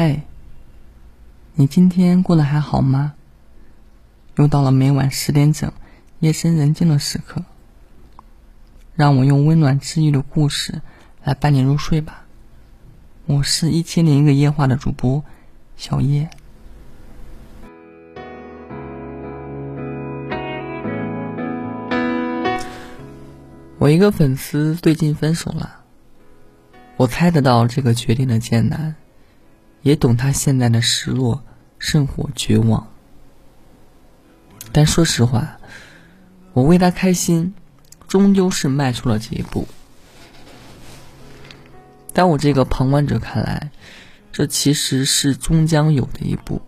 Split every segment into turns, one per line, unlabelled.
嗨，你今天过得还好吗？又到了每晚十点整，夜深人静的时刻，让我用温暖治愈的故事来伴你入睡吧。我是一千零一个夜话的主播小叶。我一个粉丝最近分手了，我猜得到这个决定的艰难，也懂他现在的失落、甚或绝望。但说实话，我为他开心，终究是迈出了这一步。在我这个旁观者看来，这其实是终将有的一步。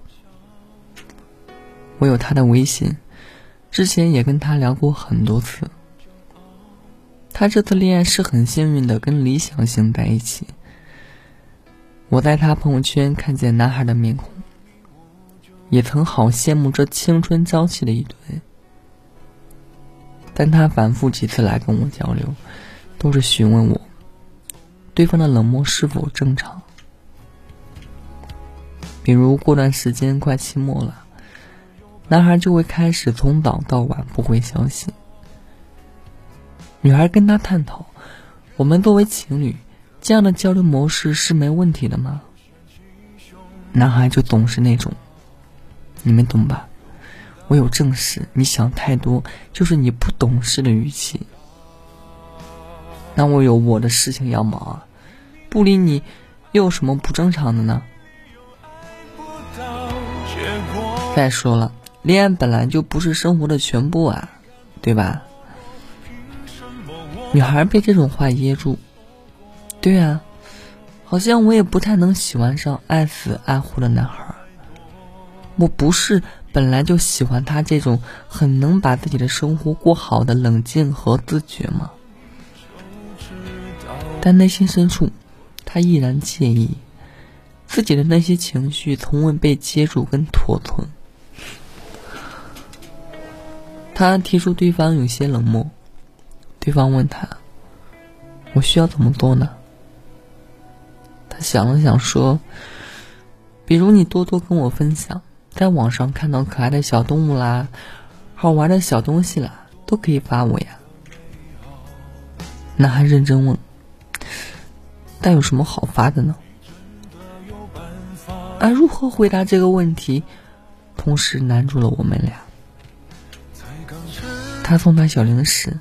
我有他的微信，之前也跟他聊过很多次。他这次恋爱是很幸运的，跟理想型在一起。我在他朋友圈看见男孩的面孔，也曾好羡慕这青春朝气的一对。但他反复几次来跟我交流，都是询问我，对方的冷漠是否正常。比如过段时间快期末了，男孩就会开始从早到晚不回消息。女孩跟他探讨：“我们作为情侣，这样的交流模式是没问题的吗？”男孩就总是那种：“你们懂吧？我有正事，你想太多，就是你不懂事的语气。那我有我的事情要忙啊，不理你又有什么不正常的呢？再说了，恋爱本来就不是生活的全部啊，对吧？”女孩被这种话噎住，对啊，好像我也不太能喜欢上爱死爱活的男孩。我不是本来就喜欢他这种很能把自己的生活过好的冷静和自觉吗？但内心深处，他依然介意自己的那些情绪从未被接住跟妥存。他提出对方有些冷漠。对方问他：“我需要怎么做呢？”想了想说：“比如你多多跟我分享，在网上看到可爱的小动物啦，好玩的小东西啦，都可以发我呀。”男孩认真问：“但有什么好发的呢？”而如何回答这个问题，同时难住了我们俩。他送他小零食。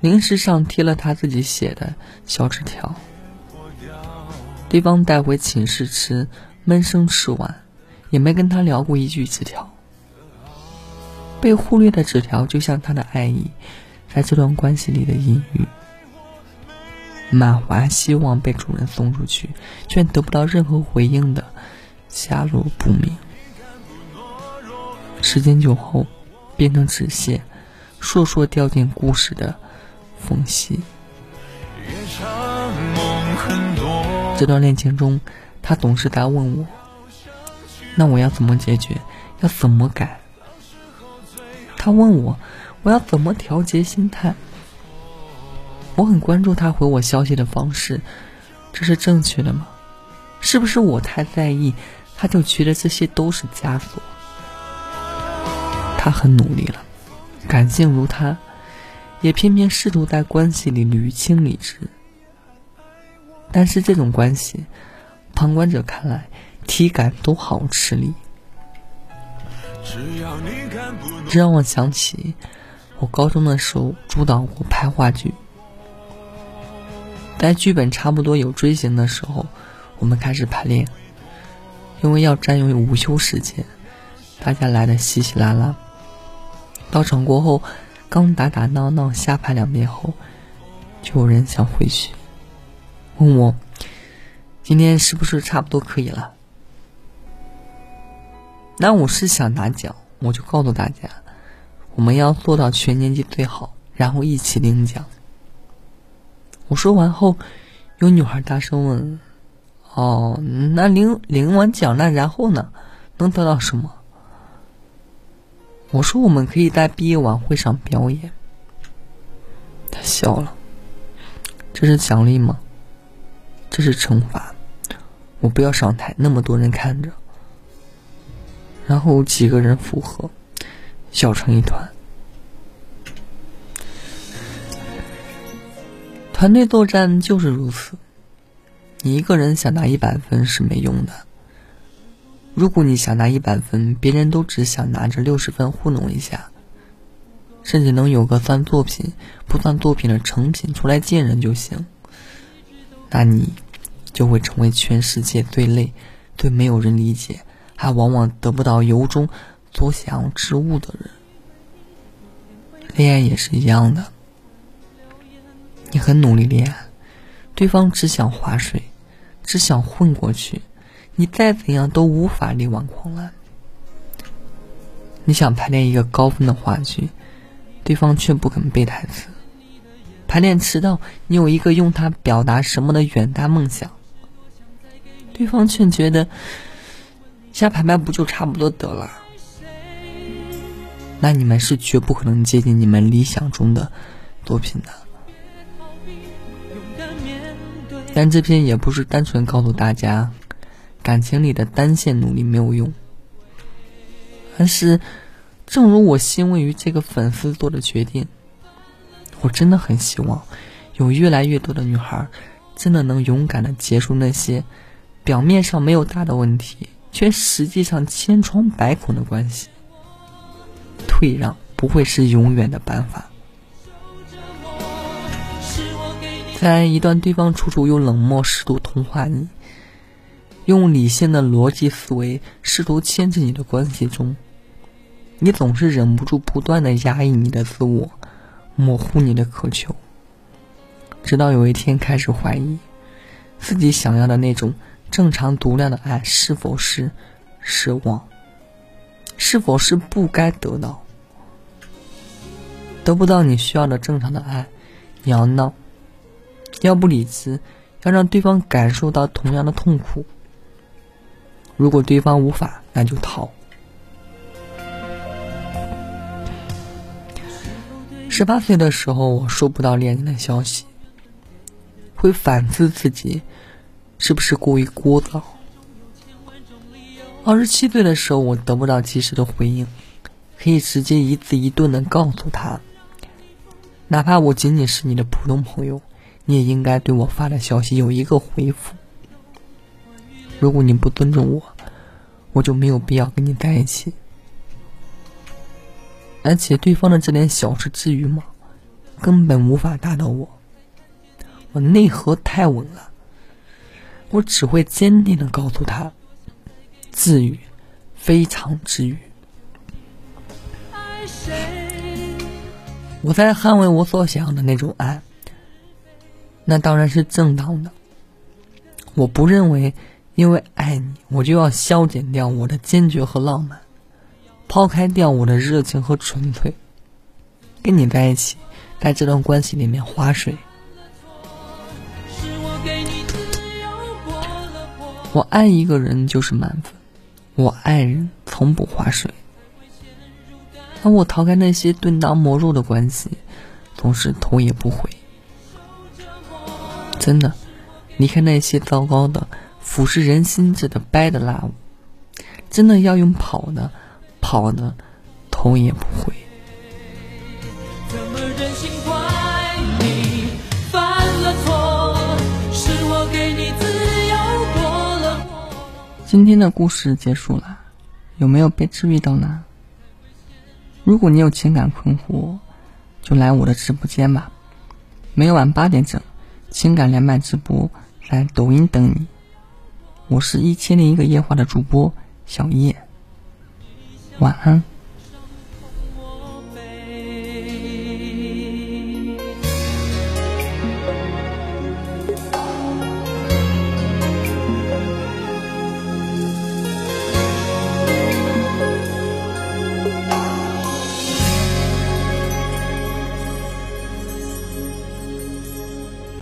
零食上贴了他自己写的小纸条，对方带回寝室吃，闷声吃完，也没跟他聊过一句纸条。被忽略的纸条就像他的爱意，在这段关系里的隐喻，满怀希望被主人送出去，却得不到任何回应的下落不明。时间久后，变成纸屑，烁烁掉进故事的。缝隙。这段恋情中，他总是在问我：“那我要怎么解决？要怎么改？”他问我：“我要怎么调节心态？”我很关注他回我消息的方式，这是正确的吗？是不是我太在意，他就觉得这些都是枷锁？他很努力了，感性如他。也偏偏试图在关系里捋清理智，但是这种关系，旁观者看来体感都好吃力。这让我想起我高中的时候主导过拍话剧，在剧本差不多有锥形的时候，我们开始排练。因为要占用午休时间，大家来的稀稀拉拉。到场过后。刚打打闹闹瞎拍两遍后，就有人想回去，问我今天是不是差不多可以了？那我是想拿奖，我就告诉大家，我们要做到全年级最好，然后一起领奖。我说完后，有女孩大声问：“哦，那领领完奖那然后呢？能得到什么？”我说：“我们可以在毕业晚会上表演。”他笑了。这是奖励吗？这是惩罚。我不要上台，那么多人看着，然后几个人附和，笑成一团。团队作战就是如此，你一个人想拿一百分是没用的。如果你想拿一百分，别人都只想拿着六十分糊弄一下，甚至能有个算作品不算作品的成品出来见人就行，那你就会成为全世界最累、最没有人理解，还往往得不到由衷所想之物的人。恋爱也是一样的。你很努力恋爱，对方只想划水，只想混过去，你再怎样都无法力挽狂澜。你想排练一个高分的话剧，对方却不肯背台词。排练迟到，你有一个用它表达什么的远大梦想，对方却觉得瞎排排不就差不多得了？那你们是绝不可能接近你们理想中的作品的。但这篇也不是单纯告诉大家，感情里的单线努力没有用，而是，正如我欣慰于这个粉丝做的决定，我真的很希望，有越来越多的女孩，真的能勇敢的结束那些，表面上没有大的问题，却实际上千疮百孔的关系。退让不会是永远的办法。在一段对方处处用冷漠试图同化你，用理性的逻辑思维试图牵制你的关系中，你总是忍不住不断的压抑你的自我，模糊你的渴求，直到有一天开始怀疑，自己想要的那种正常独量的爱是否是失望，是否是不该得到，得不到你需要的正常的爱，你要闹。要不理智，要让对方感受到同样的痛苦。如果对方无法，那就逃。十八岁的时候，我收不到恋人的消息，会反思自己是不是过于聒噪。二十七岁的时候，我得不到及时的回应，可以直接一字一顿的告诉他，哪怕我仅仅是你的普通朋友。你也应该对我发的消息有一个回复。如果你不尊重我，我就没有必要跟你在一起。而且对方的这点小事至于吗？根本无法打倒我。我内核太稳了，我只会坚定的告诉他，治愈，非常治愈。我在捍卫我所想的那种爱。那当然是正当的。我不认为，因为爱你，我就要消减掉我的坚决和浪漫，抛开掉我的热情和纯粹，跟你在一起，在这段关系里面划水。我爱一个人就是满分，我爱人从不划水。当我逃开那些钝刀磨肉的关系，总是头也不回。真的，离开那些糟糕的、腐蚀人心智的 bad love，真的要用跑的，好的，头也不回。今天的故事结束了，有没有被治愈到呢？如果你有情感困惑，就来我的直播间吧，每晚八点整。情感连麦直播在抖音等你，我是一千零一个夜话的主播小叶，晚安。